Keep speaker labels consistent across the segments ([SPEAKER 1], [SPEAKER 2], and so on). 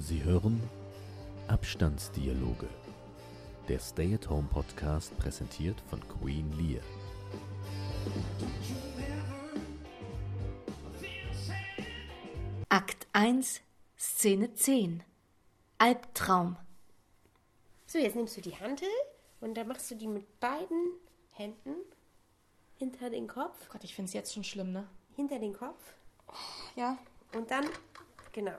[SPEAKER 1] Sie hören Abstandsdialoge. Der Stay-at-Home-Podcast präsentiert von Queen Lear.
[SPEAKER 2] Akt 1, Szene 10. Albtraum.
[SPEAKER 3] So, jetzt nimmst du die Hantel und dann machst du die mit beiden Händen hinter den Kopf.
[SPEAKER 4] Oh Gott, ich finde es jetzt schon schlimm, ne?
[SPEAKER 3] Hinter den Kopf.
[SPEAKER 4] Ja.
[SPEAKER 3] Und dann, genau.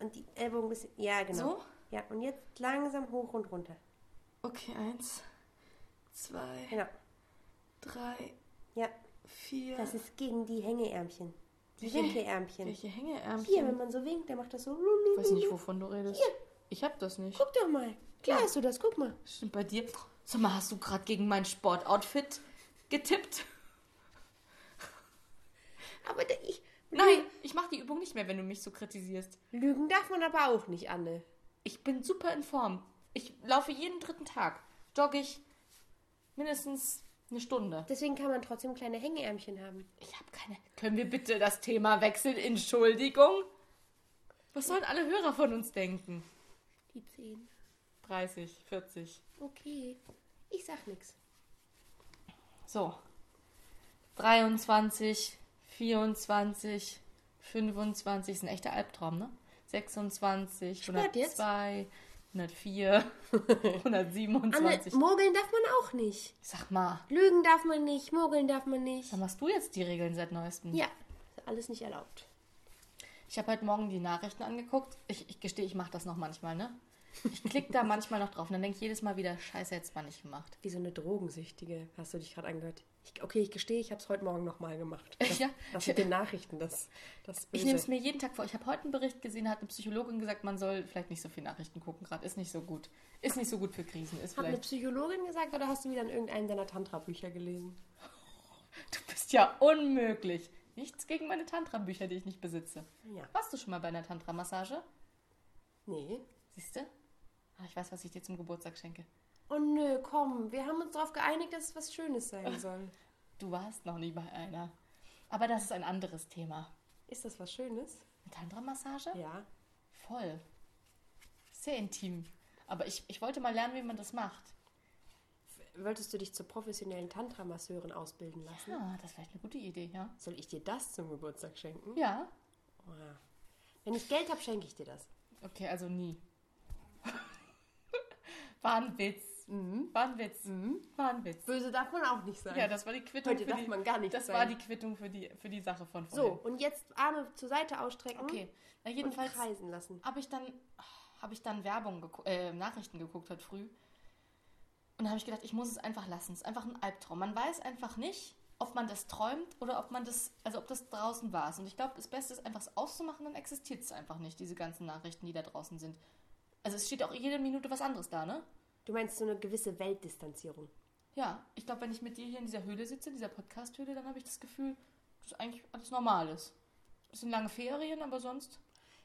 [SPEAKER 3] Und die Ellbogen bisschen, ja, genau.
[SPEAKER 4] So?
[SPEAKER 3] Ja, und jetzt langsam hoch und runter.
[SPEAKER 4] Okay, eins, zwei,
[SPEAKER 3] Genau.
[SPEAKER 4] drei,
[SPEAKER 3] Ja,
[SPEAKER 4] vier.
[SPEAKER 3] das ist gegen die Hängeärmchen. Die
[SPEAKER 4] Welche-
[SPEAKER 3] Winkelärmchen.
[SPEAKER 4] Welche Hängeärmchen?
[SPEAKER 3] Hier, wenn man so winkt, der macht das so.
[SPEAKER 4] Ich weiß nicht, wovon du redest.
[SPEAKER 3] Hier.
[SPEAKER 4] Ich hab das nicht.
[SPEAKER 3] Guck doch mal. Klar hast du das, guck mal.
[SPEAKER 4] Stimmt bei dir. Sag mal, hast du gerade gegen mein Sportoutfit getippt?
[SPEAKER 3] Aber da, ich,
[SPEAKER 4] Nein, ich mache die Übung nicht mehr, wenn du mich so kritisierst.
[SPEAKER 3] Lügen darf man aber auch nicht, Anne.
[SPEAKER 4] Ich bin super in Form. Ich laufe jeden dritten Tag. Jogge ich mindestens eine Stunde.
[SPEAKER 3] Deswegen kann man trotzdem kleine Hängeärmchen haben.
[SPEAKER 4] Ich habe keine. Können wir bitte das Thema wechseln? Entschuldigung. Was sollen alle Hörer von uns denken?
[SPEAKER 3] Die Zehen.
[SPEAKER 4] 30, 40.
[SPEAKER 3] Okay. Ich sag nix.
[SPEAKER 4] So. 23, 24, 25 ist ein echter Albtraum, ne? 26,
[SPEAKER 3] Sport jetzt?
[SPEAKER 4] 102, 104, 127.
[SPEAKER 3] Anne, mogeln darf man auch nicht.
[SPEAKER 4] Sag mal,
[SPEAKER 3] Lügen darf man nicht, mogeln darf man nicht.
[SPEAKER 4] dann machst du jetzt die Regeln seit neuestem.
[SPEAKER 3] Ja, alles nicht erlaubt.
[SPEAKER 4] Ich habe heute Morgen die Nachrichten angeguckt. Ich, ich gestehe, ich mache das noch manchmal, ne? Ich klicke da manchmal noch drauf und dann denke ich jedes Mal wieder, scheiße, jetzt mal nicht gemacht.
[SPEAKER 3] Wie so eine Drogensüchtige, hast du dich gerade angehört. Ich, okay, ich gestehe, ich habe es heute Morgen nochmal gemacht. Das,
[SPEAKER 4] Ja.
[SPEAKER 3] das mit den Nachrichten, das, das
[SPEAKER 4] Ich nehme es mir jeden Tag vor. Ich habe heute einen Bericht gesehen, da hat eine Psychologin gesagt, man soll vielleicht nicht so viel Nachrichten gucken gerade. Ist nicht so gut. Ist nicht so gut für Krisen. Ist
[SPEAKER 3] Hat eine
[SPEAKER 4] vielleicht.
[SPEAKER 3] Psychologin gesagt oder hast du wieder in irgendeinem deiner Tantra-Bücher gelesen?
[SPEAKER 4] Du bist ja unmöglich. Nichts gegen meine Tantra-Bücher, die ich nicht besitze.
[SPEAKER 3] Ja.
[SPEAKER 4] Warst du schon mal bei einer Tantra-Massage?
[SPEAKER 3] Nee.
[SPEAKER 4] Siehst du? Ach, ich weiß, was ich dir zum Geburtstag schenke.
[SPEAKER 3] Oh nö, komm, wir haben uns darauf geeinigt, dass es was Schönes sein soll.
[SPEAKER 4] Du warst noch nie bei einer. Aber das ist ein anderes Thema.
[SPEAKER 3] Ist das was Schönes?
[SPEAKER 4] Eine Tantra-Massage?
[SPEAKER 3] Ja.
[SPEAKER 4] Voll. Sehr intim. Aber ich, ich wollte mal lernen, wie man das macht.
[SPEAKER 3] Wolltest du dich zur professionellen Tantra-Masseurin ausbilden lassen?
[SPEAKER 4] Ja, das ist vielleicht eine gute Idee, ja?
[SPEAKER 3] Soll ich dir das zum Geburtstag schenken?
[SPEAKER 4] Ja.
[SPEAKER 3] Oh, ja. Wenn ich Geld habe, schenke ich dir das.
[SPEAKER 4] Okay, also nie. War ein Witz. War ein Witz. War ein Witz.
[SPEAKER 3] Böse darf man auch nicht sein.
[SPEAKER 4] Ja, das war die Quittung
[SPEAKER 3] Heute
[SPEAKER 4] für
[SPEAKER 3] darf
[SPEAKER 4] die,
[SPEAKER 3] man gar nicht
[SPEAKER 4] Das
[SPEAKER 3] sein.
[SPEAKER 4] war die Quittung für die, für die Sache von
[SPEAKER 3] so,
[SPEAKER 4] vorhin.
[SPEAKER 3] und jetzt Arme zur Seite ausstrecken
[SPEAKER 4] Okay, na
[SPEAKER 3] und
[SPEAKER 4] jedenfalls
[SPEAKER 3] kreisen lassen.
[SPEAKER 4] habe ich dann habe ich dann Werbung gegu- äh, Nachrichten geguckt heute früh. Und da habe ich gedacht, ich muss es einfach lassen. Es ist einfach ein Albtraum. Man weiß einfach nicht, ob man das träumt oder ob man das, also ob das draußen war. Und ich glaube, das Beste ist einfach es auszumachen, dann existiert es einfach nicht, diese ganzen Nachrichten, die da draußen sind. Also es steht auch jede Minute was anderes da, ne?
[SPEAKER 3] Du meinst so eine gewisse Weltdistanzierung.
[SPEAKER 4] Ja, ich glaube, wenn ich mit dir hier in dieser Höhle sitze, in dieser Podcast-Höhle, dann habe ich das Gefühl, dass eigentlich alles normal ist. Bisschen lange Ferien, aber sonst.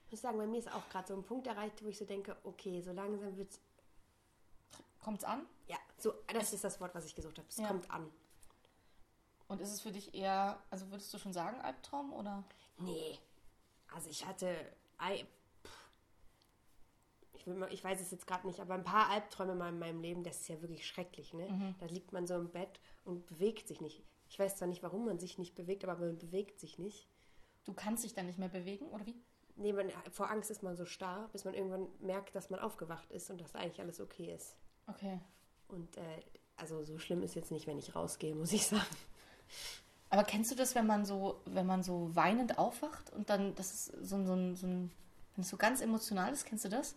[SPEAKER 3] Ich muss sagen, bei mir ist auch gerade so ein Punkt erreicht, wo ich so denke, okay, so langsam wird's.
[SPEAKER 4] Kommt's an?
[SPEAKER 3] Ja, so, das ist das Wort, was ich gesucht habe. Es
[SPEAKER 4] Ja.
[SPEAKER 3] kommt an.
[SPEAKER 4] Und ist es für dich eher, also würdest du schon sagen, Albtraum oder?
[SPEAKER 3] Nee. Also ich hatte. Ich, will mal, ich weiß es jetzt gerade nicht, aber ein paar Albträume mal in meinem Leben, das ist ja wirklich schrecklich, ne?
[SPEAKER 4] Mhm.
[SPEAKER 3] Da liegt man so im Bett und bewegt sich nicht. Ich weiß zwar nicht, warum man sich nicht bewegt, aber man bewegt sich nicht.
[SPEAKER 4] Du kannst dich dann nicht mehr bewegen, oder wie?
[SPEAKER 3] Nee, man, vor Angst ist man so starr, bis man irgendwann merkt, dass man aufgewacht ist und dass eigentlich alles okay ist.
[SPEAKER 4] Okay.
[SPEAKER 3] Und äh, also so schlimm ist jetzt nicht, wenn ich rausgehe, muss ich sagen.
[SPEAKER 4] Aber kennst du das, wenn man so, wenn man so weinend aufwacht und dann, das ist so, so, so ein, wenn es so ganz emotional ist, kennst du das?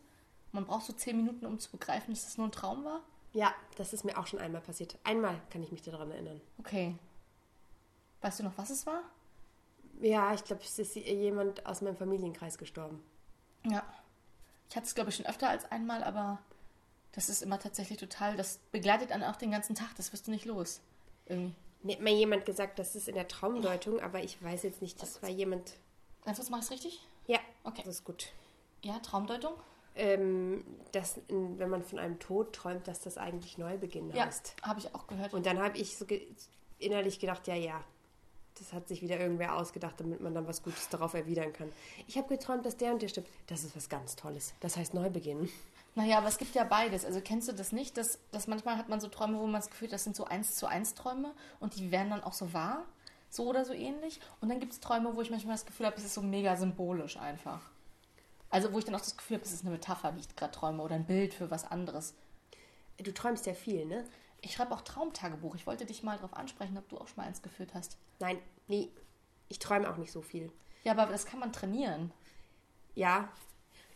[SPEAKER 4] Man braucht so zehn Minuten, um zu begreifen, dass das nur ein Traum war?
[SPEAKER 3] Ja, das ist mir auch schon einmal passiert. Einmal kann ich mich daran erinnern.
[SPEAKER 4] Okay. Weißt du noch, was es war?
[SPEAKER 3] Ja, ich glaube, es ist jemand aus meinem Familienkreis gestorben.
[SPEAKER 4] Ja. Ich hatte es, glaube ich, schon öfter als einmal, aber das ist immer tatsächlich total, das begleitet einen auch den ganzen Tag, das wirst du nicht los. Irgendwie.
[SPEAKER 3] Mir hat mal jemand gesagt, das ist in der Traumdeutung, aber ich weiß jetzt nicht, das war jemand.
[SPEAKER 4] Ganz kurz, mach ich es richtig?
[SPEAKER 3] Ja,
[SPEAKER 4] Okay.
[SPEAKER 3] das ist gut.
[SPEAKER 4] Ja, Traumdeutung?
[SPEAKER 3] Ähm, dass, wenn man von einem Tod träumt, dass das eigentlich Neubeginn
[SPEAKER 4] Ja,
[SPEAKER 3] heißt.
[SPEAKER 4] habe ich auch gehört.
[SPEAKER 3] Und dann habe ich so ge innerlich gedacht, ja, ja, das hat sich wieder irgendwer ausgedacht, damit man dann was Gutes darauf erwidern kann. Ich habe geträumt, dass der und der stirbt. Das ist was ganz Tolles. Das heißt Neubeginn.
[SPEAKER 4] Naja, aber es gibt ja beides. Also kennst du das nicht, dass, dass manchmal hat man so Träume, wo man das Gefühl hat, das sind so eins zu eins Träume und die werden dann auch so wahr, so oder so ähnlich. Und dann gibt es Träume, wo ich manchmal das Gefühl habe, es ist so mega symbolisch einfach. Also wo ich dann auch das Gefühl habe, es ist eine Metapher, die ich gerade träume oder ein Bild für was anderes.
[SPEAKER 3] Du träumst ja viel, ne?
[SPEAKER 4] Ich schreibe auch Traumtagebuch. Ich wollte dich mal darauf ansprechen, ob du auch schon mal eins geführt hast.
[SPEAKER 3] Nein, nie. Ich träume auch nicht so viel.
[SPEAKER 4] Ja, aber das kann man trainieren.
[SPEAKER 3] Ja,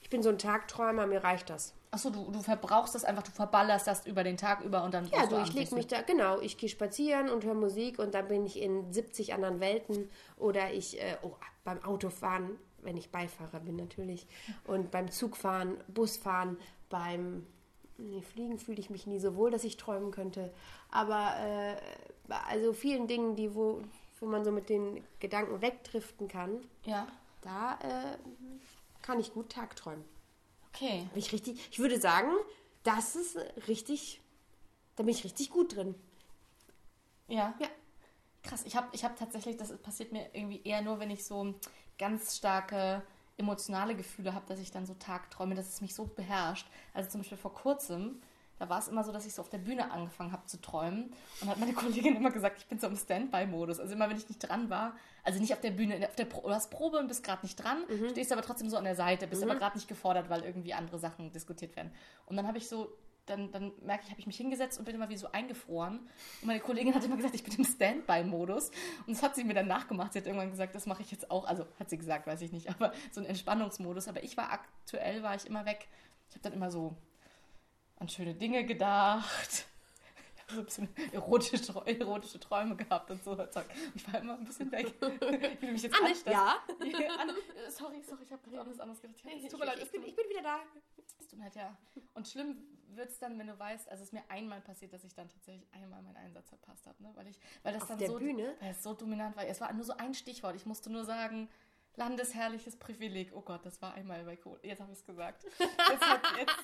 [SPEAKER 3] ich bin so ein Tagträumer, mir reicht das.
[SPEAKER 4] Achso, du, du verbrauchst das einfach, du verballerst das über den Tag über und dann
[SPEAKER 3] Ja, du, ich
[SPEAKER 4] abends
[SPEAKER 3] leg
[SPEAKER 4] nicht
[SPEAKER 3] mich da, genau, ich gehe spazieren und höre Musik und dann bin ich in 70 anderen Welten oder ich, äh, oh, beim Autofahren, wenn ich Beifahrer bin natürlich, und beim Zugfahren, Busfahren, beim nee, Fliegen fühle ich mich nie so wohl, dass ich träumen könnte, aber äh, bei also vielen Dingen, die, wo, wo man so mit den Gedanken wegdriften kann,
[SPEAKER 4] Ja,
[SPEAKER 3] da äh, kann ich gut tagträumen.
[SPEAKER 4] okay.
[SPEAKER 3] Bin ich richtig, ich würde sagen, das ist richtig, da bin ich richtig gut drin.
[SPEAKER 4] Ja.
[SPEAKER 3] Ja.
[SPEAKER 4] Krass, ich habe ich hab tatsächlich, das passiert mir irgendwie eher nur, wenn ich so ganz starke emotionale Gefühle habe, dass ich dann so tagträume, dass es mich so beherrscht. Also zum Beispiel vor kurzem, da war es immer so, dass ich so auf der Bühne angefangen habe zu träumen und hat meine Kollegin immer gesagt, ich bin so im Standby-Modus. Also immer, wenn ich nicht dran war, also nicht auf der Bühne, auf der Pro du hast Probe und bist gerade nicht dran, stehst aber trotzdem so an der Seite, bist aber gerade nicht gefordert, weil irgendwie andere Sachen diskutiert werden. Und dann habe ich so dann, dann merke ich, habe ich mich hingesetzt und bin immer wie so eingefroren. Und meine Kollegin hat immer gesagt, ich bin im Standby-Modus. Und das hat sie mir dann nachgemacht. Sie hat irgendwann gesagt, das mache ich jetzt auch. Also hat sie gesagt, weiß ich nicht, aber so ein Entspannungsmodus. Aber ich war aktuell, war ich immer weg. Ich habe dann immer so an schöne Dinge gedacht. Ich so ein bisschen erotische, erotische Träume gehabt und so. Ich war immer ein bisschen weg. Ich will mich jetzt
[SPEAKER 3] Anne, ja?
[SPEAKER 4] Anne, sorry, sorry, ich habe gerade alles anderes gedacht. Es tut mir leid,
[SPEAKER 3] ich, bin, ich bin wieder da.
[SPEAKER 4] es tut mir leid, ja. Und schlimm wird es dann, wenn du weißt, also es ist mir einmal passiert, dass ich dann tatsächlich einmal meinen Einsatz verpasst habe, ne? weil ich, weil das
[SPEAKER 3] Auf
[SPEAKER 4] dann
[SPEAKER 3] der
[SPEAKER 4] so,
[SPEAKER 3] Bühne?
[SPEAKER 4] weil es so dominant war. Es war nur so ein Stichwort. Ich musste nur sagen, landesherrliches Privileg. Oh Gott, das war einmal bei Kohl. Jetzt habe ich es gesagt. Das, hat jetzt,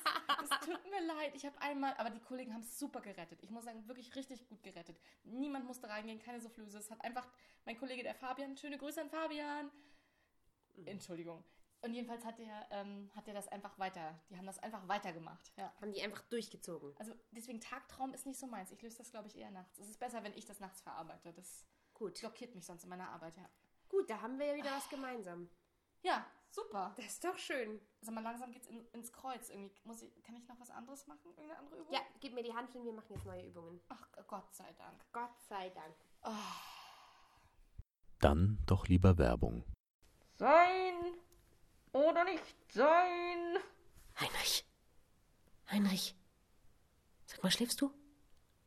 [SPEAKER 4] es tut mir leid. Ich habe einmal, aber die Kollegen haben es super gerettet. Ich muss sagen, wirklich richtig gut gerettet. Niemand musste reingehen, keine Soufflöse. Es hat einfach mein Kollege, der Fabian, schöne Grüße an Fabian. Entschuldigung. Und jedenfalls hat der, ähm, hat der das einfach weiter, die haben das einfach weitergemacht. Ja.
[SPEAKER 3] Haben die einfach durchgezogen.
[SPEAKER 4] Also deswegen Tagtraum ist nicht so meins. Ich löse das, glaube ich, eher nachts. Es ist besser, wenn ich das nachts verarbeite. Das
[SPEAKER 3] Gut.
[SPEAKER 4] blockiert mich sonst in meiner Arbeit, ja.
[SPEAKER 3] Gut, da haben wir ja wieder was gemeinsam.
[SPEAKER 4] Ja, super.
[SPEAKER 3] Das ist doch schön.
[SPEAKER 4] Also mal langsam geht's in, ins Kreuz. Irgendwie muss ich, kann ich noch was anderes machen? Irgendeine andere Übung?
[SPEAKER 3] Ja, gib mir die Hanteln, wir machen jetzt neue Übungen.
[SPEAKER 4] Ach, Gott sei Dank.
[SPEAKER 3] Gott sei Dank.
[SPEAKER 1] Dann doch lieber Werbung.
[SPEAKER 4] Sein oder nicht sein?
[SPEAKER 3] Heinrich. Heinrich. Sag mal, schläfst du?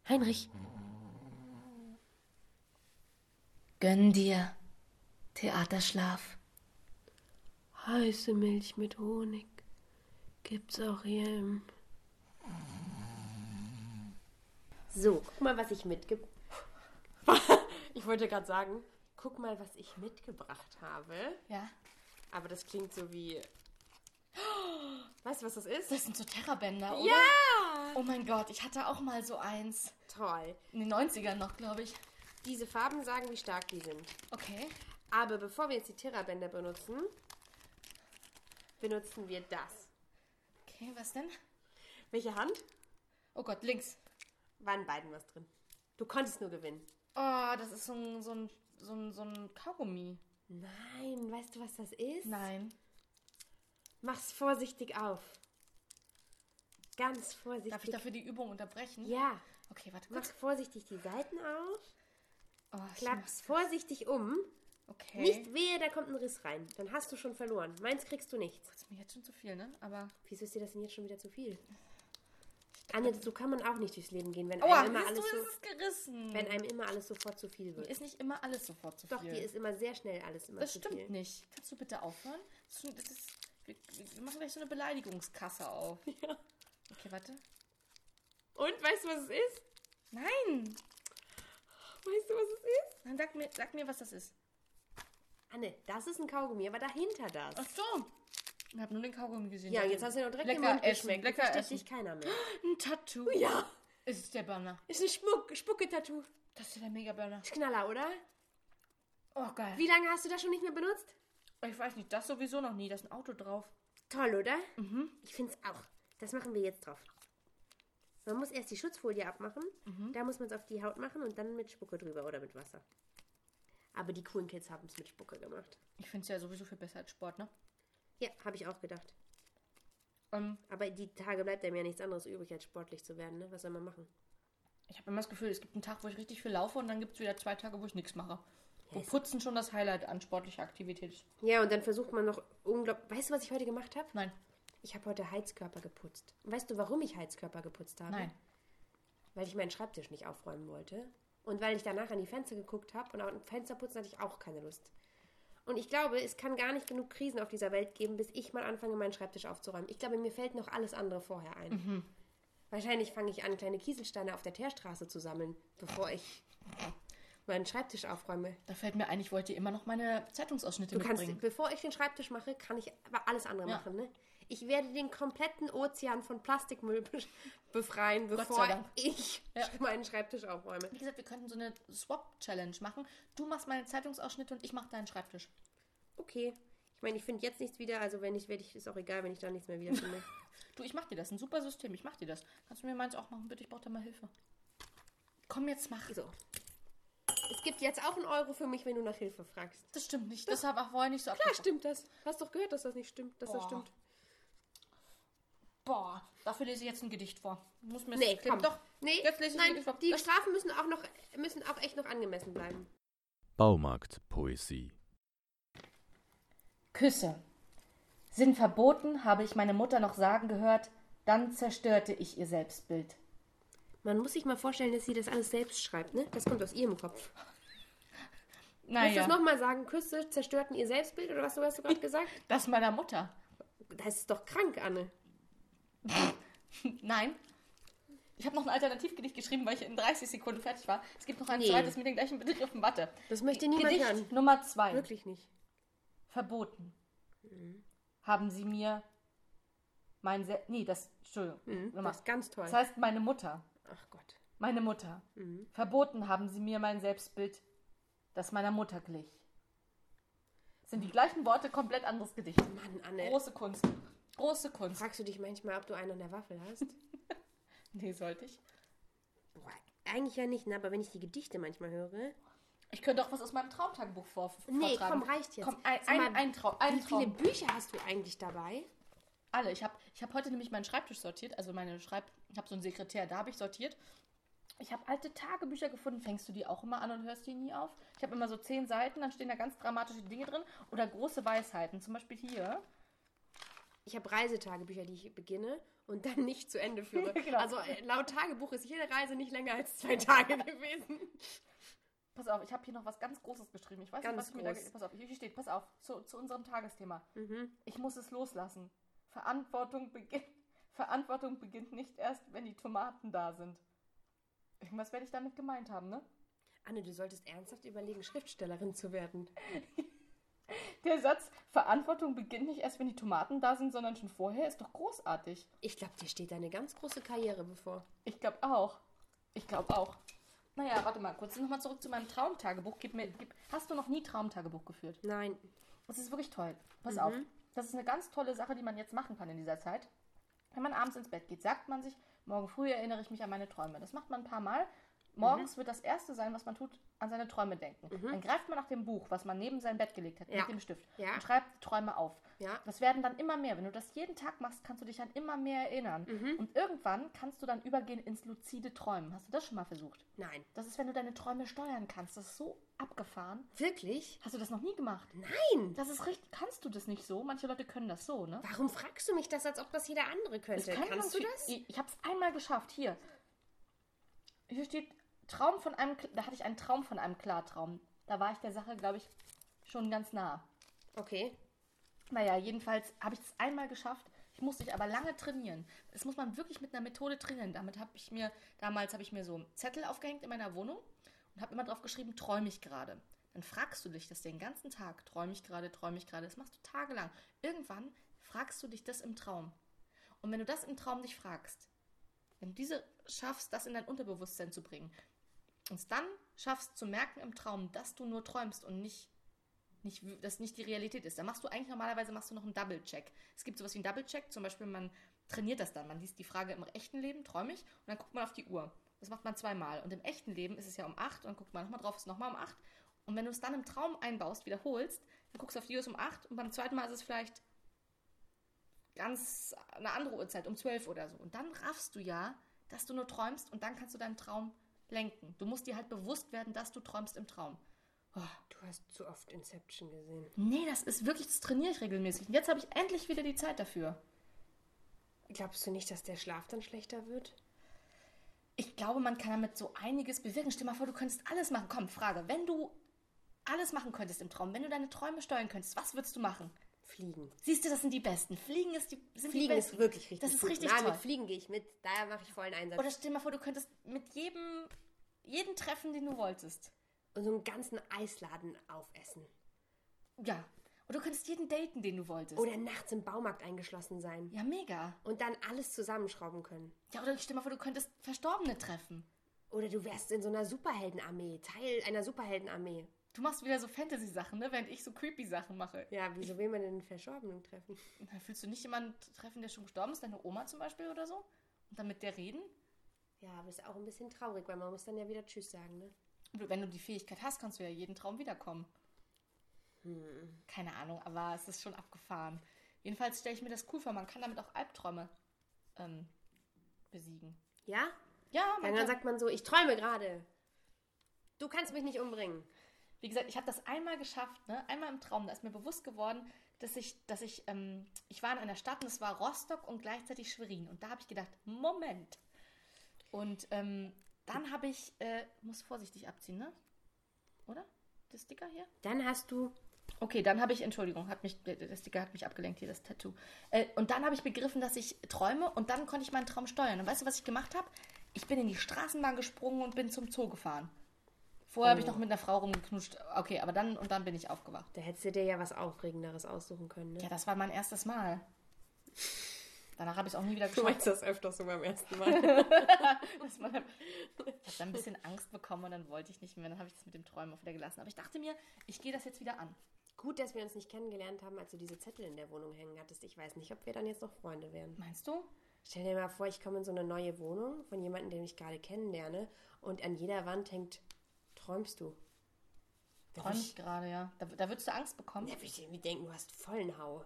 [SPEAKER 3] Heinrich.
[SPEAKER 2] Gönn dir Theaterschlaf.
[SPEAKER 3] Heiße Milch mit Honig. Gibt's auch hier im. So, guck mal, was ich mitge... ich wollte gerade sagen, guck mal, was ich mitgebracht habe.
[SPEAKER 4] Ja.
[SPEAKER 3] Aber das klingt so wie... Weißt du, was das ist?
[SPEAKER 4] Das sind so Terrabänder, oder?
[SPEAKER 3] Ja!
[SPEAKER 4] Oh mein Gott, ich hatte auch mal so eins.
[SPEAKER 3] Toll.
[SPEAKER 4] In den 90ern noch, glaube ich.
[SPEAKER 3] Diese Farben sagen, wie stark die sind.
[SPEAKER 4] Okay.
[SPEAKER 3] Aber bevor wir jetzt die Terrabänder benutzen, benutzen wir das.
[SPEAKER 4] Okay, was denn?
[SPEAKER 3] Welche Hand?
[SPEAKER 4] Oh Gott, links.
[SPEAKER 3] War in beiden was drin. Du konntest nur gewinnen.
[SPEAKER 4] Oh, das ist so ein, so ein, so ein, so ein Kaugummi.
[SPEAKER 3] Nein, weißt du, was das ist?
[SPEAKER 4] Nein.
[SPEAKER 3] Mach's vorsichtig auf. Ganz vorsichtig.
[SPEAKER 4] Darf ich dafür die Übung unterbrechen?
[SPEAKER 3] Ja.
[SPEAKER 4] Okay, warte
[SPEAKER 3] Mach
[SPEAKER 4] kurz.
[SPEAKER 3] vorsichtig die Seiten auf.
[SPEAKER 4] Oh,
[SPEAKER 3] Klapp's vorsichtig um.
[SPEAKER 4] Okay.
[SPEAKER 3] Nicht wehe, da kommt ein Riss rein. Dann hast du schon verloren. Meins kriegst du nichts.
[SPEAKER 4] Das ist mir jetzt schon zu viel, ne? Aber.
[SPEAKER 3] Wieso ist dir das denn jetzt schon wieder zu viel? Anne, so kann man auch nicht durchs Leben gehen, wenn
[SPEAKER 4] Aua,
[SPEAKER 3] einem immer alles so,
[SPEAKER 4] es ist gerissen.
[SPEAKER 3] wenn einem immer alles sofort zu viel wird.
[SPEAKER 4] ist nicht immer alles sofort zu
[SPEAKER 3] Doch,
[SPEAKER 4] viel.
[SPEAKER 3] dir ist immer sehr schnell alles immer
[SPEAKER 4] das
[SPEAKER 3] zu
[SPEAKER 4] stimmt
[SPEAKER 3] viel.
[SPEAKER 4] nicht. Kannst du bitte aufhören? Das ist, das ist, wir, wir machen gleich so eine Beleidigungskasse auf.
[SPEAKER 3] Ja.
[SPEAKER 4] Okay, warte.
[SPEAKER 3] Und weißt du, was es ist?
[SPEAKER 4] Nein!
[SPEAKER 3] Weißt du, was es ist?
[SPEAKER 4] Dann sag mir, sag mir, was das ist.
[SPEAKER 3] Anne, das ist ein Kaugummi, aber dahinter das.
[SPEAKER 4] Ach so. Ich habe nur den Kaugummi gesehen.
[SPEAKER 3] Ja, jetzt hast du ja noch direkt
[SPEAKER 4] lecker
[SPEAKER 3] den Mund
[SPEAKER 4] essen,
[SPEAKER 3] geschmeckt.
[SPEAKER 4] Lecker
[SPEAKER 3] Versteht
[SPEAKER 4] essen.
[SPEAKER 3] dich keiner mehr.
[SPEAKER 4] Ein Tattoo.
[SPEAKER 3] Ja,
[SPEAKER 4] Ist es der Burner?
[SPEAKER 3] ist ein Schmuck, Spucke-Tattoo.
[SPEAKER 4] Das ist ja der Mega-Burner.
[SPEAKER 3] Ist Knaller, oder?
[SPEAKER 4] Oh, geil.
[SPEAKER 3] Wie lange hast du das schon nicht mehr benutzt?
[SPEAKER 4] Ich weiß nicht, das sowieso noch nie. Da ist ein Auto drauf.
[SPEAKER 3] Toll, oder? Mhm. Ich finde es auch. Das machen wir jetzt drauf. Man muss erst die Schutzfolie abmachen, da muss man es auf die Haut machen und dann mit Spucke drüber oder mit Wasser. Aber die coolen Kids haben es mit Spucke gemacht.
[SPEAKER 4] Ich finde es ja sowieso viel besser als Sport, ne?
[SPEAKER 3] Ja, habe ich auch gedacht.
[SPEAKER 4] Ähm,
[SPEAKER 3] Aber die Tage bleibt einem ja nichts anderes übrig, als sportlich zu werden. Ne? Was soll man machen?
[SPEAKER 4] ich habe immer das Gefühl, es gibt einen Tag, wo ich richtig viel laufe und dann gibt es wieder zwei Tage, wo ich nichts mache. Wo Putzen schon das Highlight an sportlicher Aktivität ist.
[SPEAKER 3] Ja, und dann versucht man noch unglaublich. Weißt du, was ich heute gemacht habe?
[SPEAKER 4] Nein,
[SPEAKER 3] Ich habe heute Heizkörper geputzt. Und weißt du, warum ich Heizkörper geputzt habe?
[SPEAKER 4] nein.
[SPEAKER 3] Weil ich meinen Schreibtisch nicht aufräumen wollte. Und weil ich danach an die Fenster geguckt habe und auf Fensterputzen hatte ich auch keine Lust. Und ich glaube, es kann gar nicht genug Krisen auf dieser Welt geben, bis ich mal anfange, meinen Schreibtisch aufzuräumen. Ich glaube, mir fällt noch alles andere vorher ein. Wahrscheinlich fange ich an, kleine Kieselsteine auf der Teerstraße zu sammeln, bevor ich meinen Schreibtisch aufräume.
[SPEAKER 4] Da fällt mir ein, ich wollte immer noch meine Zeitungsausschnitte
[SPEAKER 3] Du kannst,
[SPEAKER 4] mitbringen.
[SPEAKER 3] bevor ich den Schreibtisch mache, kann ich aber alles andere
[SPEAKER 4] Ja.
[SPEAKER 3] machen. Ne? Ich werde den kompletten Ozean von Plastikmüll be- befreien, bevor ich
[SPEAKER 4] Ja.
[SPEAKER 3] meinen Schreibtisch aufräume.
[SPEAKER 4] Wie gesagt, wir könnten so eine Swap-Challenge machen. Du machst meine Zeitungsausschnitte und ich mache deinen Schreibtisch.
[SPEAKER 3] Okay. Ich meine, ich finde jetzt nichts wieder, also wenn ich, werde ich, ist auch egal, wenn ich da nichts mehr wiederfinde.
[SPEAKER 4] Du, ich mach dir das. Ein super System. Ich mach dir das. Kannst du mir meins auch machen? Bitte, ich brauche da mal Hilfe. Komm, jetzt mach.
[SPEAKER 3] so. Es gibt jetzt auch einen Euro für mich, wenn du nach Hilfe fragst.
[SPEAKER 4] Das stimmt nicht. Das ich vorher nicht so
[SPEAKER 3] Klar
[SPEAKER 4] abgesprochen.
[SPEAKER 3] stimmt das. Hast doch gehört, dass das nicht stimmt, dass das
[SPEAKER 4] Boah.
[SPEAKER 3] stimmt.
[SPEAKER 4] Boah, dafür lese ich jetzt ein Gedicht vor. Muss mir
[SPEAKER 3] Nee, komm.
[SPEAKER 4] Doch,
[SPEAKER 3] Nee,
[SPEAKER 4] jetzt lese ich ein
[SPEAKER 3] nein,
[SPEAKER 4] Gedicht vor.
[SPEAKER 3] die
[SPEAKER 4] Das-
[SPEAKER 3] Strafen müssen auch noch, müssen auch echt noch angemessen bleiben.
[SPEAKER 1] Baumarktpoesie.
[SPEAKER 4] Küsse. Sind verboten, habe ich meine Mutter noch sagen gehört, dann zerstörte ich ihr Selbstbild.
[SPEAKER 3] Man muss sich mal vorstellen, dass sie das alles selbst schreibt, ne? Das kommt aus ihrem Kopf. Willst du
[SPEAKER 4] Naja,
[SPEAKER 3] es nochmal sagen? Küsse zerstörten ihr Selbstbild oder was du hast du gerade gesagt?
[SPEAKER 4] das meiner Mutter.
[SPEAKER 3] Das ist doch krank, Anne.
[SPEAKER 4] Nein. Ich habe noch ein Alternativgedicht geschrieben, weil ich in 30 Sekunden fertig war. Es gibt noch ein
[SPEAKER 3] Nee.
[SPEAKER 4] zweites mit den gleichen Begriffen. Warte.
[SPEAKER 3] Das möchte niemand
[SPEAKER 4] Gedicht
[SPEAKER 3] hören.
[SPEAKER 4] Nummer zwei.
[SPEAKER 3] Wirklich nicht.
[SPEAKER 4] Verboten. Haben sie mir mein Se Nee, das. Entschuldigung. Nochmal.
[SPEAKER 3] Das ist ganz toll.
[SPEAKER 4] Das heißt, meine Mutter.
[SPEAKER 3] Ach Gott.
[SPEAKER 4] Meine Mutter. Verboten haben sie mir mein Selbstbild, das meiner Mutter glich. Das sind die gleichen Worte, komplett anderes Gedicht.
[SPEAKER 3] Mann, Anne.
[SPEAKER 4] Große Kunst. Große Kunst.
[SPEAKER 3] Fragst du dich manchmal, ob du einen an der Waffel hast?
[SPEAKER 4] Nee, sollte ich.
[SPEAKER 3] Boah, eigentlich ja nicht, ne? aber wenn ich die Gedichte manchmal höre.
[SPEAKER 4] Ich könnte auch was aus meinem Traumtagebuch vor
[SPEAKER 3] Nee,
[SPEAKER 4] vortragen.
[SPEAKER 3] komm, reicht jetzt.
[SPEAKER 4] Komm, ein,
[SPEAKER 3] Sag mal,
[SPEAKER 4] ein, ein Traum. Ein
[SPEAKER 3] Wie viele
[SPEAKER 4] Traum.
[SPEAKER 3] Bücher hast du eigentlich dabei?
[SPEAKER 4] Alle. Ich habe ich hab heute nämlich meinen Schreibtisch sortiert. Also meine Schreib... Ich habe so einen Sekretär, da habe ich sortiert. Ich habe alte Tagebücher gefunden. Fängst du die auch immer an und hörst die nie auf? Ich habe immer so zehn Seiten, dann stehen da ganz dramatische Dinge drin. Oder große Weisheiten. Zum Beispiel hier.
[SPEAKER 3] Ich habe Reisetagebücher, die ich beginne und dann nicht zu Ende führe.
[SPEAKER 4] Genau.
[SPEAKER 3] Also äh, laut Tagebuch ist jede Reise nicht länger als zwei Tage gewesen.
[SPEAKER 4] Pass auf, ich habe hier noch was ganz Großes geschrieben. Ich weiß
[SPEAKER 3] Ganz
[SPEAKER 4] nicht, was ich mir da... Pass auf, hier steht, pass auf, zu, zu unserem Tagesthema.
[SPEAKER 3] Mhm.
[SPEAKER 4] Ich muss es loslassen. Verantwortung beginnt... Verantwortung beginnt nicht erst, wenn die Tomaten da sind. Irgendwas werde ich damit gemeint haben, ne?
[SPEAKER 3] Anne, du solltest ernsthaft überlegen, Schriftstellerin zu werden.
[SPEAKER 4] Der Satz, Verantwortung beginnt nicht erst, wenn die Tomaten da sind, sondern schon vorher, ist doch großartig.
[SPEAKER 3] Ich glaube, dir steht eine ganz große Karriere bevor.
[SPEAKER 4] Ich glaube auch. Ich glaube auch. Naja, warte mal kurz. Nochmal zurück zu meinem Traumtagebuch. Gib mir, gib, hast du noch nie Traumtagebuch geführt?
[SPEAKER 3] Nein.
[SPEAKER 4] Das ist wirklich toll. Pass auf. Das ist eine ganz tolle Sache, die man jetzt machen kann in dieser Zeit. Wenn man abends ins Bett geht, sagt man sich, morgen früh erinnere ich mich an meine Träume. Das macht man ein paar Mal. Morgens wird das Erste sein, was man tut, an seine Träume denken. Dann greift man nach dem Buch, was man neben sein Bett gelegt hat,
[SPEAKER 3] Ja.
[SPEAKER 4] mit dem Stift
[SPEAKER 3] Ja.
[SPEAKER 4] und schreibt die Träume auf.
[SPEAKER 3] Ja.
[SPEAKER 4] Das werden dann immer mehr. Wenn du das jeden Tag machst, kannst du dich an immer mehr erinnern. Und irgendwann kannst du dann übergehen ins luzide Träumen. Hast du das schon mal versucht?
[SPEAKER 3] Nein.
[SPEAKER 4] Das ist, wenn du deine Träume steuern kannst. Das ist so abgefahren.
[SPEAKER 3] Wirklich?
[SPEAKER 4] Hast du das noch nie gemacht?
[SPEAKER 3] Nein.
[SPEAKER 4] Das ist richtig. Kannst du das nicht so? Manche Leute können das so, ne?
[SPEAKER 3] Warum fragst du mich das, als ob das jeder andere könnte? Kannst du das?
[SPEAKER 4] Ich, ich habe es einmal geschafft. Hier. Hier steht Traum von einem. Da hatte ich einen Traum von einem Klartraum. Da war ich der Sache, glaube ich, schon ganz nah.
[SPEAKER 3] Okay.
[SPEAKER 4] Naja, jedenfalls habe ich es einmal geschafft. Ich musste ich aber lange trainieren. Das muss man wirklich mit einer Methode trainieren. Damit habe ich mir, damals habe ich mir so Zettel aufgehängt in meiner Wohnung und habe immer drauf geschrieben, träume ich gerade. Dann fragst du dich das den ganzen Tag, träume ich gerade, träume ich gerade. Das machst du tagelang. Irgendwann fragst du dich das im Traum. Und wenn du das im Traum dich fragst, wenn du diese schaffst, das in dein Unterbewusstsein zu bringen, es dann schaffst zu merken im Traum, dass du nur träumst und nicht, nicht das nicht die Realität ist, dann machst du eigentlich normalerweise machst du noch einen Double-Check. Es gibt sowas wie einen Double-Check, zum Beispiel man trainiert das dann. Man liest die Frage im echten Leben, träume ich, und dann guckt man auf die Uhr. Das macht man zweimal. Und im echten Leben ist es ja um 8 und dann guckt man nochmal drauf, ist nochmal um 8. Und wenn du es dann im Traum einbaust, wiederholst, dann guckst du auf die Uhr ist um 8 und beim zweiten Mal ist es vielleicht ganz eine andere Uhrzeit, um 12 oder so. Und dann raffst du ja, dass du nur träumst und dann kannst du deinen Traum lenken. Du musst dir halt bewusst werden, dass du träumst im Traum. Oh,
[SPEAKER 3] Du hast zu oft Inception gesehen.
[SPEAKER 4] nee, das ist wirklich, das trainiere ich regelmäßig. Und jetzt habe ich endlich wieder die Zeit dafür.
[SPEAKER 3] Glaubst du nicht, dass der Schlaf dann schlechter wird?
[SPEAKER 4] Ich glaube, man kann damit so einiges bewirken. Stell dir mal vor, du könntest alles machen. Komm, Frage. Wenn du alles machen könntest im Traum, wenn du deine Träume steuern könntest, was würdest du machen?
[SPEAKER 3] Fliegen.
[SPEAKER 4] Siehst du, das sind die Besten. Fliegen ist die, sind
[SPEAKER 3] Fliegen
[SPEAKER 4] die Besten.
[SPEAKER 3] ist wirklich richtig
[SPEAKER 4] Das ist
[SPEAKER 3] gut.
[SPEAKER 4] richtig
[SPEAKER 3] Na,
[SPEAKER 4] toll.
[SPEAKER 3] mit Fliegen gehe ich mit. Daher mache ich vollen Einsatz.
[SPEAKER 4] Oder stell dir mal vor, du könntest mit jedem, jeden treffen, den du wolltest.
[SPEAKER 3] Und so einen ganzen Eisladen aufessen.
[SPEAKER 4] Ja. Oder du könntest jeden daten, den du wolltest.
[SPEAKER 3] Oder nachts im Baumarkt eingeschlossen sein.
[SPEAKER 4] ja, mega.
[SPEAKER 3] Und dann alles zusammenschrauben können.
[SPEAKER 4] Ja, oder stell dir mal vor, du könntest Verstorbene treffen.
[SPEAKER 3] Oder du wärst in so einer Superheldenarmee, Teil einer Superheldenarmee.
[SPEAKER 4] Du machst wieder so Fantasy-Sachen, ne? Während ich so creepy Sachen mache.
[SPEAKER 3] Ja, wieso will man denn einen Verstorbenen treffen?
[SPEAKER 4] Na, Fühlst du nicht jemanden treffen, der schon gestorben ist? Deine Oma zum Beispiel oder so? Und dann mit der reden?
[SPEAKER 3] Ja, aber ist auch ein bisschen traurig, weil man muss dann ja wieder Tschüss sagen, ne?
[SPEAKER 4] Und Wenn du die Fähigkeit hast, kannst du ja jeden Traum wiederkommen. Keine Ahnung, aber es ist schon abgefahren. Jedenfalls stelle ich mir das cool vor. Man kann damit auch Albträume ähm, besiegen.
[SPEAKER 3] Ja?
[SPEAKER 4] Ja, man
[SPEAKER 3] Dann, dann sagt man so, ich träume gerade. Du kannst mich nicht umbringen.
[SPEAKER 4] Wie gesagt, ich habe das einmal geschafft, ne? einmal im Traum. Da ist mir bewusst geworden, dass ich, dass ich, ähm, ich war in einer Stadt und es war Rostock und gleichzeitig Schwerin. Und da habe ich gedacht, Moment. Und ähm, dann habe ich, äh, muss vorsichtig abziehen, ne? Oder? Der Sticker hier?
[SPEAKER 3] Dann hast du
[SPEAKER 4] Okay, dann habe ich, Entschuldigung, hat mich, der, der Sticker hat mich abgelenkt, hier das Tattoo. Äh, und dann habe ich begriffen, dass ich träume und dann konnte ich meinen Traum steuern. Und weißt du, was ich gemacht habe? Ich bin in die Straßenbahn gesprungen und bin zum Zoo gefahren. Vorher habe ich noch mit einer Frau rumgeknutscht. Okay, aber dann und dann bin ich aufgewacht.
[SPEAKER 3] Da hättest du dir ja was Aufregenderes aussuchen können, ne?
[SPEAKER 4] Ja, das war mein erstes Mal. Danach habe ich es auch nie wieder
[SPEAKER 3] Du
[SPEAKER 4] geschafft.
[SPEAKER 3] meinst das öfter so beim ersten Mal.
[SPEAKER 4] Ich habe dann ein bisschen Angst bekommen und dann wollte ich nicht mehr. Dann habe ich das mit dem Träumen auch wieder gelassen. Aber ich dachte mir, ich gehe das jetzt wieder an.
[SPEAKER 3] Gut, dass wir uns nicht kennengelernt haben, als du diese Zettel in der Wohnung hängen hattest. Ich weiß nicht, ob wir dann jetzt noch Freunde wären.
[SPEAKER 4] Meinst du?
[SPEAKER 3] Stell dir mal vor, ich komme in so eine neue Wohnung von jemandem, den ich gerade kennenlerne und an jeder Wand hängt, träumst du? Würd
[SPEAKER 4] ich gerade, ja. Da, da würdest du Angst bekommen.
[SPEAKER 3] Ja, würde ich irgendwie denken, du hast vollen Hau.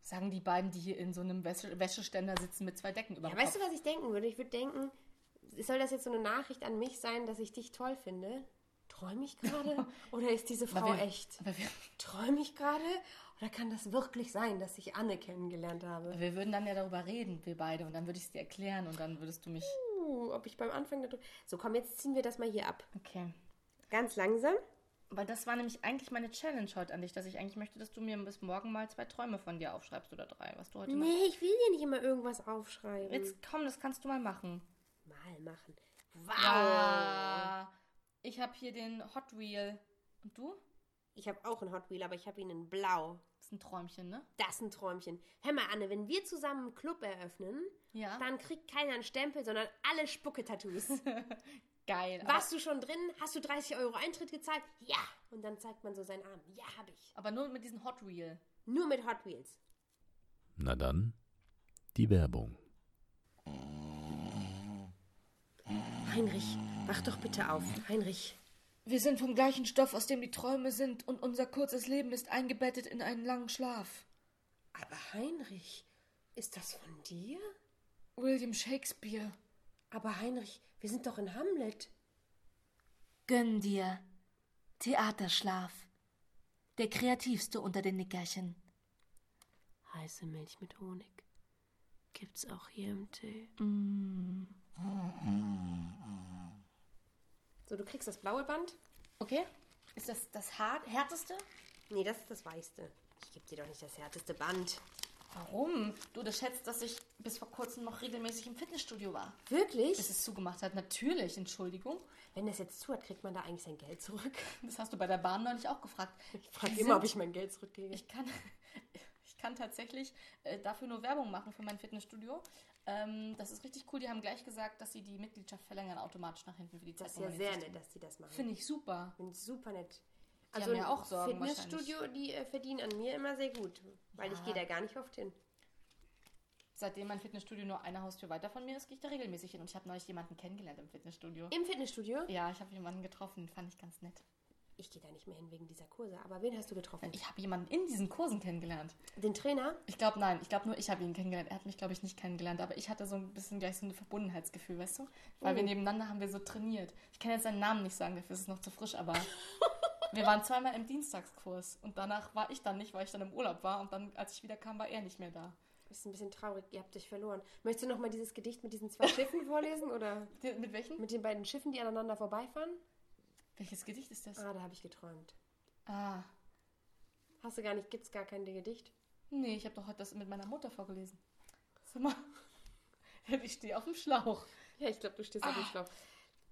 [SPEAKER 4] Sagen die beiden, die hier in so einem Wäsche Wäscheständer sitzen mit zwei Decken über
[SPEAKER 3] Ja, weißt du, was ich denken würde? Ich würde denken, soll das jetzt so eine Nachricht an mich sein, dass ich dich toll finde? Träume ich gerade? Oder ist diese Frau
[SPEAKER 4] wir-
[SPEAKER 3] echt? Träume ich gerade? Oder kann das wirklich sein, dass ich Anne kennengelernt habe?
[SPEAKER 4] wir würden dann ja darüber reden, wir beide. Und dann würde ich es dir erklären und dann würdest du mich...
[SPEAKER 3] Uh, ob ich beim Anfang da So, komm, jetzt ziehen wir das mal hier ab.
[SPEAKER 4] Okay.
[SPEAKER 3] Ganz langsam.
[SPEAKER 4] Weil das war nämlich eigentlich meine Challenge heute an dich, dass ich eigentlich möchte, dass du mir bis morgen mal zwei Träume von dir aufschreibst oder drei, was du heute machst.
[SPEAKER 3] Nee, ich will dir nicht immer irgendwas aufschreiben.
[SPEAKER 4] Jetzt komm, das kannst du mal machen.
[SPEAKER 3] Mal machen. Wow.
[SPEAKER 4] Ah, ich habe hier den Hot Wheel. Und du?
[SPEAKER 3] Ich habe auch einen Hot Wheel, aber ich habe ihn in blau.
[SPEAKER 4] Das ist ein Träumchen, ne?
[SPEAKER 3] Das ist ein Träumchen. Hör mal, Anne, wenn wir zusammen einen Club eröffnen,
[SPEAKER 4] Ja.
[SPEAKER 3] dann kriegt keiner einen Stempel, sondern alle Spucke-Tattoos.
[SPEAKER 4] Geil.
[SPEAKER 3] Warst du schon drin? Hast du 30 Euro Eintritt gezahlt? Ja. Und dann zeigt man so seinen Arm. Ja, habe ich.
[SPEAKER 4] Aber nur mit diesem Hot Wheel.
[SPEAKER 3] Nur mit Hot Wheels.
[SPEAKER 1] Na dann, die Werbung.
[SPEAKER 3] Heinrich, wach doch bitte auf. Heinrich.
[SPEAKER 4] Wir sind vom gleichen Stoff, aus dem die Träume sind, und unser kurzes Leben ist eingebettet in einen langen Schlaf.
[SPEAKER 3] Aber Heinrich, ist das von dir?
[SPEAKER 4] William Shakespeare.
[SPEAKER 3] Aber Heinrich, wir sind doch in Hamlet.
[SPEAKER 2] Gönn dir. Theaterschlaf. Der kreativste unter den Nickerchen.
[SPEAKER 3] Heiße Milch mit Honig. Gibt's auch hier im Tee. So, du kriegst das blaue Band?
[SPEAKER 4] Okay? Ist das das hart, härteste?
[SPEAKER 3] Nee, das ist das weiße. Ich geb dir doch nicht das härteste Band.
[SPEAKER 4] Warum? Du das schätzt, dass ich bis vor kurzem noch regelmäßig im Fitnessstudio war.
[SPEAKER 3] Wirklich?
[SPEAKER 4] Bis es zugemacht hat. Natürlich, Entschuldigung.
[SPEAKER 3] Wenn das jetzt zu hat, kriegt man da eigentlich sein Geld zurück?
[SPEAKER 4] Das hast du bei der Bahn neulich auch gefragt.
[SPEAKER 3] Ich frage immer, ob ich mein Geld zurückkriege.
[SPEAKER 4] Ich kann, kann tatsächlich äh, dafür nur Werbung machen für mein Fitnessstudio. Ähm, das ist richtig cool. Die haben gleich gesagt, dass sie die Mitgliedschaft verlängern automatisch nach hinten für die Zeit.
[SPEAKER 3] Das ist ja sehr nett, dass die das machen.
[SPEAKER 4] Finde ich super.
[SPEAKER 3] Finde ich super nett.
[SPEAKER 4] Die haben ja auch Sorgen
[SPEAKER 3] Fitnessstudio, die äh, verdienen an mir immer sehr gut, weil ich
[SPEAKER 4] Ja.
[SPEAKER 3] gehe da gar nicht oft hin.
[SPEAKER 4] Seitdem mein Fitnessstudio nur eine Haustür weiter von mir ist, gehe ich da regelmäßig hin. Und ich habe neulich jemanden kennengelernt im Fitnessstudio.
[SPEAKER 3] Im Fitnessstudio?
[SPEAKER 4] Ja, ich habe jemanden getroffen, fand ich ganz nett.
[SPEAKER 3] Ich gehe da nicht mehr hin wegen dieser Kurse. Aber wen hast du getroffen?
[SPEAKER 4] Ich habe jemanden in diesen Kursen kennengelernt.
[SPEAKER 3] Den Trainer?
[SPEAKER 4] Ich glaube, nein. Ich glaube, nur ich habe ihn kennengelernt. Er hat mich, glaube ich, nicht kennengelernt. Aber ich hatte so ein bisschen gleich so ein Verbundenheitsgefühl, weißt du? Weil wir
[SPEAKER 3] Oh.
[SPEAKER 4] nebeneinander haben wir so trainiert. Ich kann jetzt seinen Namen nicht sagen, dafür ist es noch zu frisch, aber wir waren zweimal im Dienstagskurs. Und danach war ich dann nicht, weil ich dann im Urlaub war. Und dann, als ich wieder kam, war er nicht mehr da.
[SPEAKER 3] Das ist ein bisschen traurig, ihr habt euch verloren. Möchtest du noch mal dieses Gedicht mit diesen zwei Schiffen vorlesen? Oder
[SPEAKER 4] Mit welchem?
[SPEAKER 3] mit den beiden Schiffen, die aneinander vorbeifahren?
[SPEAKER 4] Welches Gedicht ist das?
[SPEAKER 3] Ah, da habe ich geträumt.
[SPEAKER 4] Ah,
[SPEAKER 3] Hast du gar nicht, gibt's gar kein Gedicht?
[SPEAKER 4] nee, ich habe doch heute das mit meiner Mutter vorgelesen. Sag mal, ich stehe auf dem Schlauch.
[SPEAKER 3] Ja, ich glaube, du stehst auf dem Schlauch.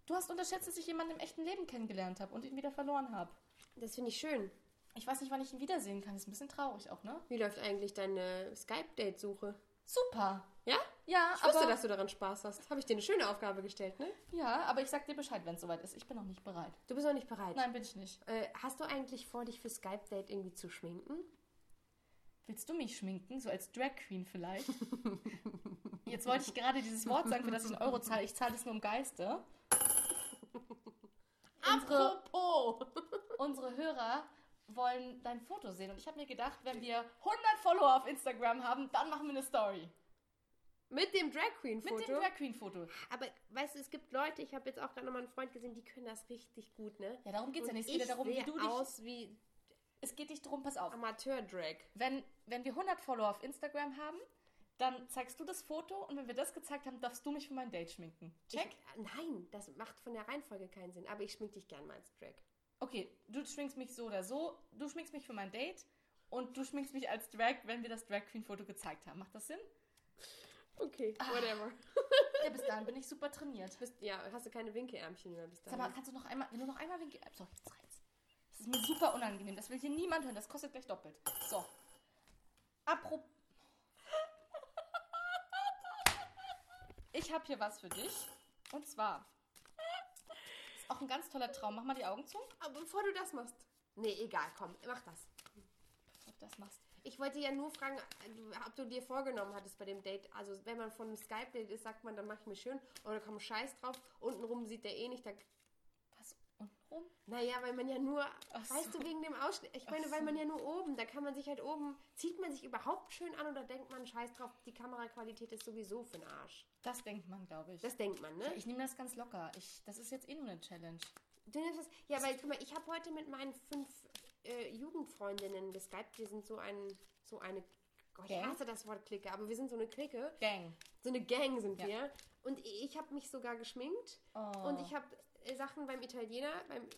[SPEAKER 4] Du hast unterschätzt, dass ich jemanden im echten Leben kennengelernt habe und ihn wieder verloren habe.
[SPEAKER 3] Das finde ich schön.
[SPEAKER 4] Ich weiß nicht, wann ich ihn wiedersehen kann. Ist ein bisschen traurig auch, ne?
[SPEAKER 3] Wie läuft eigentlich deine Skype-Date-Suche?
[SPEAKER 4] Super.
[SPEAKER 3] Ja?
[SPEAKER 4] Ja,
[SPEAKER 3] Ich wusste,
[SPEAKER 4] aber,
[SPEAKER 3] dass du daran Spaß hast. Habe ich dir eine schöne Aufgabe gestellt, ne?
[SPEAKER 4] ja, aber ich sag dir Bescheid, wenn es soweit ist. Ich bin noch nicht bereit.
[SPEAKER 3] Du bist noch nicht bereit.
[SPEAKER 4] Nein, bin ich nicht.
[SPEAKER 3] Äh, hast du eigentlich vor, dich für Skype-Date irgendwie zu schminken?
[SPEAKER 4] Willst du mich schminken? So als Drag Queen vielleicht? Jetzt wollte ich gerade dieses Wort sagen, für das ich einen Euro zahle. Ich zahle es nur im Geiste. Unsere,
[SPEAKER 3] Apropos!
[SPEAKER 4] unsere Hörer wollen dein Foto sehen. Und ich habe mir gedacht, wenn wir 100 Follower auf Instagram haben, dann machen wir eine Story.
[SPEAKER 3] Mit dem Drag
[SPEAKER 4] Mit
[SPEAKER 3] Queen-Foto?
[SPEAKER 4] dem Drag Queen Foto.
[SPEAKER 3] Aber weißt du, es gibt Leute, ich habe jetzt auch gerade noch mal einen Freund gesehen, die können das richtig gut, ne?
[SPEAKER 4] Ja, darum geht's ja
[SPEAKER 3] Und
[SPEAKER 4] nicht. Es geht ja darum, wie du dich-
[SPEAKER 3] aus wie
[SPEAKER 4] Es geht nicht darum, pass auf.
[SPEAKER 3] Amateur-Drag.
[SPEAKER 4] Wenn, wenn wir 100 Follower auf Instagram haben, dann zeigst du das Foto und wenn wir das gezeigt haben, darfst du mich für mein Date schminken. Check?
[SPEAKER 3] Ich, nein, das macht von der Reihenfolge keinen Sinn. Aber ich schmink dich gern mal als Drag.
[SPEAKER 4] Okay, du schminkst mich so oder so, du schminkst mich für mein Date und du schminkst mich als Drag, wenn wir das Drag Queen Foto gezeigt haben. Macht das Sinn?
[SPEAKER 3] Okay, whatever.
[SPEAKER 4] Ja, bis dahin bin ich super trainiert.
[SPEAKER 3] Bist, ja, hast du keine Winkelärmchen mehr bis
[SPEAKER 4] Sag mal,
[SPEAKER 3] dahin?
[SPEAKER 4] kannst du noch einmal, wenn du noch einmal winkel. So, jetzt reizt. Das ist mir super unangenehm. Das will hier niemand hören. Das kostet gleich doppelt. So. Apropos. Ich habe hier was für dich. Und zwar. Ist auch ein ganz toller Traum. Mach mal die Augen zu,
[SPEAKER 3] Aber bevor du das machst. Nee, egal, komm, mach das.
[SPEAKER 4] ob du das machst.
[SPEAKER 3] Ich wollte ja nur fragen, ob du dir vorgenommen hattest bei dem Date. Also, wenn man von einem Skype-Date ist, sagt man, dann mach ich mir schön. Oder komm, scheiß drauf. Untenrum sieht der eh nicht. Da,
[SPEAKER 4] Was? Untenrum?
[SPEAKER 3] naja, weil man ja nur,
[SPEAKER 4] Ach
[SPEAKER 3] weißt
[SPEAKER 4] so.
[SPEAKER 3] du, wegen dem Ausschnitt. Ich meine,
[SPEAKER 4] Ach
[SPEAKER 3] weil
[SPEAKER 4] so.
[SPEAKER 3] man ja nur oben, da kann man sich halt oben, zieht man sich überhaupt schön an oder denkt man, scheiß drauf, die Kameraqualität ist sowieso für den Arsch.
[SPEAKER 4] Das denkt man, glaube ich.
[SPEAKER 3] Das denkt man, ne?
[SPEAKER 4] ich nehme das ganz locker. Ich, das ist jetzt eh nur eine Challenge.
[SPEAKER 3] Du nimmst das, ja, weil, guck mal, ich habe heute mit meinen fünf äh, Jugendfreundinnen geskypt. Wir sind so ein, so eine, Gott, ich
[SPEAKER 4] Gang?
[SPEAKER 3] hasse das Wort Clique, aber wir sind so eine Clique.
[SPEAKER 4] Gang.
[SPEAKER 3] So eine Gang sind
[SPEAKER 4] Ja.
[SPEAKER 3] wir. Und ich habe mich sogar geschminkt.
[SPEAKER 4] Oh.
[SPEAKER 3] Und ich habe äh, Sachen beim Italiener, beim,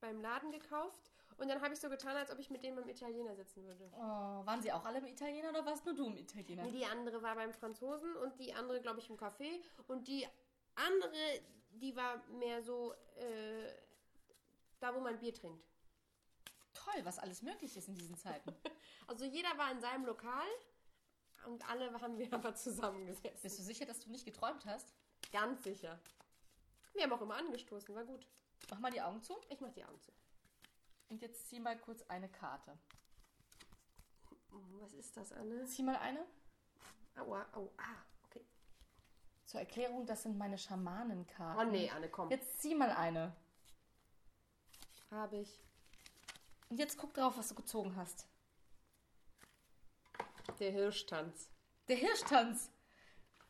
[SPEAKER 3] beim Laden gekauft. Und dann habe ich so getan, als ob ich mit denen beim Italiener sitzen würde.
[SPEAKER 4] Oh, waren sie auch alle im Italiener oder warst nur du im Italiener?
[SPEAKER 3] Nee, die andere war beim Franzosen und die andere, glaube ich, im Café. Und die andere, die war mehr so äh, da, wo man Bier trinkt.
[SPEAKER 4] Toll, was alles möglich ist in diesen Zeiten.
[SPEAKER 3] Also jeder war in seinem Lokal und alle haben wir aber zusammengesessen.
[SPEAKER 4] Bist du sicher, dass du nicht geträumt hast?
[SPEAKER 3] Ganz sicher. Wir haben auch immer angestoßen, war gut.
[SPEAKER 4] Mach mal die Augen zu.
[SPEAKER 3] Ich mach die Augen zu.
[SPEAKER 4] Und jetzt zieh mal kurz eine Karte.
[SPEAKER 3] Was ist das, Anne?
[SPEAKER 4] Zieh mal eine.
[SPEAKER 3] Aua, au, ah, okay.
[SPEAKER 4] Zur Erklärung, das sind meine Schamanenkarten.
[SPEAKER 3] Oh nee, Anne, komm.
[SPEAKER 4] Jetzt zieh mal eine.
[SPEAKER 3] Habe ich.
[SPEAKER 4] Und jetzt guck drauf, was du gezogen hast.
[SPEAKER 3] Der Hirschtanz.
[SPEAKER 4] Der Hirschtanz.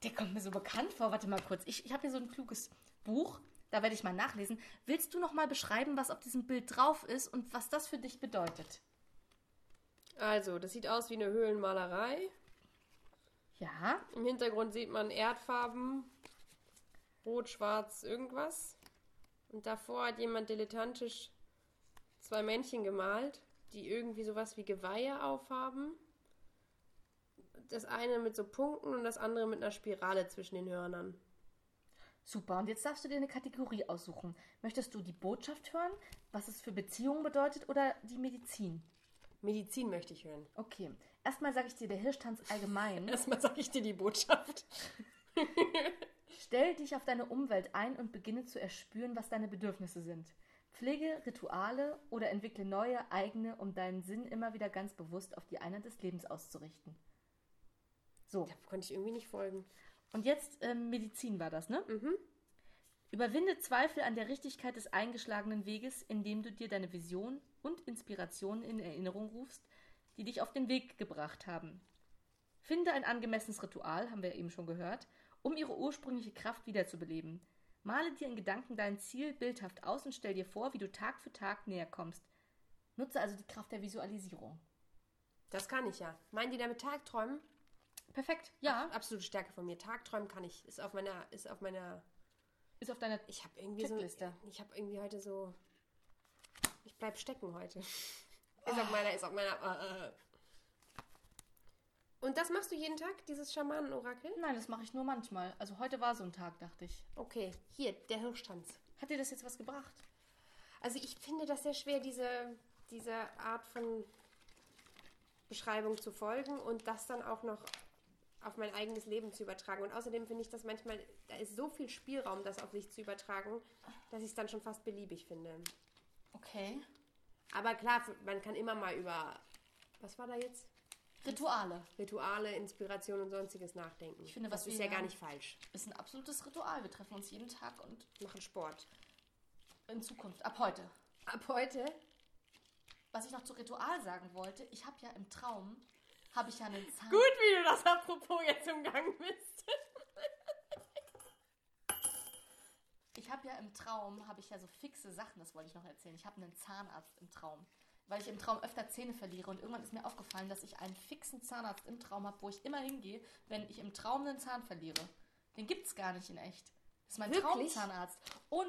[SPEAKER 4] Der kommt mir so bekannt vor. Warte mal kurz. Ich, ich habe hier so ein kluges Buch. Da werde ich mal nachlesen. Willst du noch mal beschreiben, was auf diesem Bild drauf ist und was das für dich bedeutet?
[SPEAKER 3] Also, das sieht aus wie eine Höhlenmalerei.
[SPEAKER 4] Ja.
[SPEAKER 3] Im Hintergrund sieht man Erdfarben. Rot, schwarz, irgendwas. Und davor hat jemand dilettantisch zwei Männchen gemalt, die irgendwie sowas wie Geweihe aufhaben. Das eine mit so Punkten und das andere mit einer Spirale zwischen den Hörnern.
[SPEAKER 4] Super, und jetzt darfst du dir eine Kategorie aussuchen. Möchtest du die Botschaft hören, was es für Beziehungen bedeutet oder die Medizin?
[SPEAKER 3] Medizin möchte ich hören.
[SPEAKER 4] Okay, Erstmal sage ich dir, der Hirschtanz allgemein.
[SPEAKER 3] Erstmal sage ich dir die Botschaft.
[SPEAKER 4] Stell dich auf deine Umwelt ein und beginne zu erspüren, was deine Bedürfnisse sind. Pflege Rituale oder entwickle neue, eigene, um deinen Sinn immer wieder ganz bewusst auf die Einheit des Lebens auszurichten. So,
[SPEAKER 3] Da konnte ich irgendwie nicht folgen.
[SPEAKER 4] und jetzt ähm, Medizin war das, ne? Überwinde Zweifel an der Richtigkeit des eingeschlagenen Weges, indem du dir deine Vision und Inspirationen in Erinnerung rufst, die dich auf den Weg gebracht haben. Finde ein angemessenes Ritual, haben wir ja eben schon gehört, um ihre ursprüngliche Kraft wiederzubeleben. Male dir in Gedanken dein Ziel bildhaft aus und stell dir vor, wie du Tag für Tag näher kommst. Nutze also die Kraft der Visualisierung.
[SPEAKER 3] Das kann ich ja. Meinen die damit Tagträumen?
[SPEAKER 4] Perfekt, ja.
[SPEAKER 3] Absolute Stärke von mir. Tagträumen kann ich. Ist auf meiner, ist auf meiner.
[SPEAKER 4] Ist auf deiner
[SPEAKER 3] Ich habe irgendwie
[SPEAKER 4] Checkliste.
[SPEAKER 3] so. Ich habe irgendwie heute so. Ich bleib stecken heute. Ist auf meiner, ist auf meiner. Äh, äh. Und das machst du jeden Tag, dieses Schamanen-Orakel?
[SPEAKER 4] Nein, das mache ich nur manchmal. Also heute war so ein Tag, dachte ich.
[SPEAKER 3] Okay, hier, der Hirschtanz.
[SPEAKER 4] Hat dir das jetzt was gebracht?
[SPEAKER 3] Also ich finde das sehr schwer, diese, diese Art von Beschreibung zu folgen und das dann auch noch auf mein eigenes Leben zu übertragen. Und außerdem finde ich das manchmal, da ist so viel Spielraum, das auf sich zu übertragen, dass ich es dann schon fast beliebig finde.
[SPEAKER 4] Okay.
[SPEAKER 3] Aber klar, man kann immer mal über, was war da jetzt?
[SPEAKER 4] Rituale.
[SPEAKER 3] Rituale, Inspiration und sonstiges nachdenken.
[SPEAKER 4] Ich finde,
[SPEAKER 3] das
[SPEAKER 4] was
[SPEAKER 3] ist
[SPEAKER 4] wir
[SPEAKER 3] ja gar nicht falsch.
[SPEAKER 4] Ist ein absolutes Ritual. Wir treffen uns jeden Tag und
[SPEAKER 3] Machen Sport.
[SPEAKER 4] in Zukunft, ab heute.
[SPEAKER 3] Ab heute
[SPEAKER 4] Was ich noch zu Ritual sagen wollte, ich habe ja im Traum, habe ich ja einen Zahn...
[SPEAKER 3] Gut, wie du das apropos jetzt umgangen bist.
[SPEAKER 4] Ich habe ja im Traum, habe ich ja so fixe Sachen, das wollte ich noch erzählen. Ich habe einen Zahnarzt im Traum. Weil ich im Traum öfter Zähne verliere und irgendwann ist mir aufgefallen, dass ich einen fixen Zahnarzt im Traum habe, wo ich immer hingehe, wenn ich im Traum einen Zahn verliere. Den gibt's gar nicht in echt. Das ist mein
[SPEAKER 3] Wirklich?
[SPEAKER 4] Traumzahnarzt. Und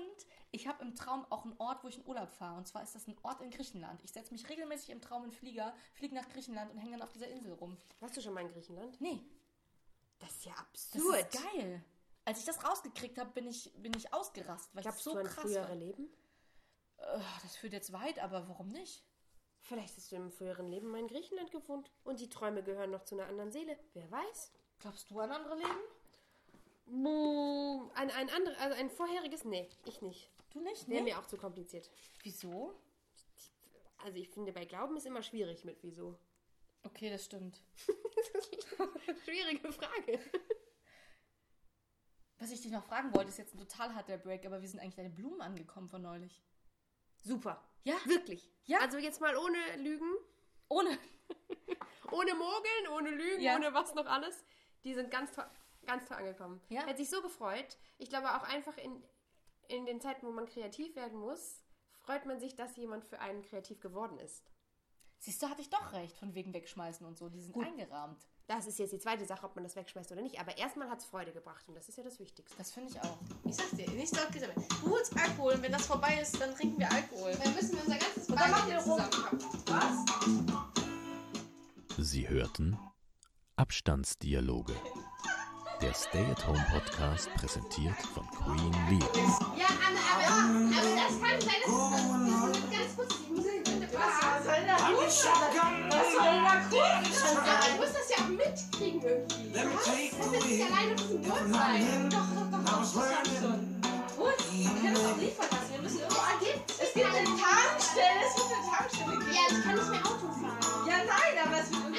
[SPEAKER 4] ich habe im Traum auch einen Ort, wo ich in Urlaub fahre. Und zwar ist das ein Ort in Griechenland. Ich setze mich regelmäßig im Traum in Flieger, fliege nach Griechenland und hänge dann auf dieser Insel rum.
[SPEAKER 3] Warst du schon mal in Griechenland?
[SPEAKER 4] Nee,
[SPEAKER 3] Das ist ja
[SPEAKER 4] das
[SPEAKER 3] absurd.
[SPEAKER 4] ist geil. Als ich das rausgekriegt habe, bin ich, bin ich ausgerastet, weil ich das
[SPEAKER 3] Glaubst
[SPEAKER 4] so
[SPEAKER 3] du an
[SPEAKER 4] krass
[SPEAKER 3] frühere
[SPEAKER 4] war.
[SPEAKER 3] Leben?
[SPEAKER 4] Äh, Das führt jetzt weit, aber warum nicht?
[SPEAKER 3] Vielleicht hast du im früheren Leben mal in Griechenland gewohnt und die Träume gehören noch zu einer anderen Seele. Wer weiß?
[SPEAKER 4] Glaubst du an andere Leben?
[SPEAKER 3] Buh, Ein, ein anderes, also ein vorheriges? Nee, ich nicht.
[SPEAKER 4] Du nicht,
[SPEAKER 3] Wäre
[SPEAKER 4] ne?
[SPEAKER 3] mir auch zu kompliziert.
[SPEAKER 4] Wieso?
[SPEAKER 3] Also ich finde, bei Glauben ist immer schwierig mit wieso.
[SPEAKER 4] Okay, das stimmt.
[SPEAKER 3] Schwierige Frage.
[SPEAKER 4] Was ich dich noch fragen wollte, ist jetzt ein total harter Break, aber wie sind eigentlich deine Blumen angekommen von neulich?
[SPEAKER 3] Super.
[SPEAKER 4] Ja?
[SPEAKER 3] Wirklich.
[SPEAKER 4] Ja?
[SPEAKER 3] Also jetzt mal ohne Lügen,
[SPEAKER 4] Ohne.
[SPEAKER 3] ohne Mogeln, ohne Lügen,
[SPEAKER 4] Ja.
[SPEAKER 3] ohne was noch alles. Die sind ganz toll, ganz toll angekommen.
[SPEAKER 4] Ja?
[SPEAKER 3] Hat sich so gefreut. Ich glaube auch einfach in, in den Zeiten, wo man kreativ werden muss, freut man sich, dass jemand für einen kreativ geworden ist.
[SPEAKER 4] Siehst du, hatte ich doch recht, von wegen wegschmeißen und so. Die sind eingerahmt.
[SPEAKER 3] Das ist jetzt die zweite Sache, ob man das wegschmeißt oder nicht. Aber erstmal hat es Freude gebracht und das ist ja das Wichtigste.
[SPEAKER 4] Das finde ich auch.
[SPEAKER 5] Ich sag's dir, nicht so Du holst Alkohol und wenn das vorbei ist, dann trinken wir Alkohol.
[SPEAKER 3] Dann müssen wir unser ganzes
[SPEAKER 5] dann macht ihr rum.
[SPEAKER 1] Sie hörten Abstandsdialoge. Der Stay-at-Home-Podcast präsentiert von Queen Lee.
[SPEAKER 3] Ja, aber, aber, aber das kann sein, dass es ganz kurz die Musik
[SPEAKER 5] Was soll da Was soll da
[SPEAKER 3] das wird nicht alleine auf Boot sein. Doch, doch, doch, doch, das schon. Gut, wir können das auch liefern lassen.
[SPEAKER 6] Wir müssen irgendwo
[SPEAKER 3] angehen. Es
[SPEAKER 4] gibt eine Tankstelle, es gibt eine Tankstelle geben. Ja, ich
[SPEAKER 3] kann nicht mehr Auto fahren. Ja, nein,
[SPEAKER 6] aber es wird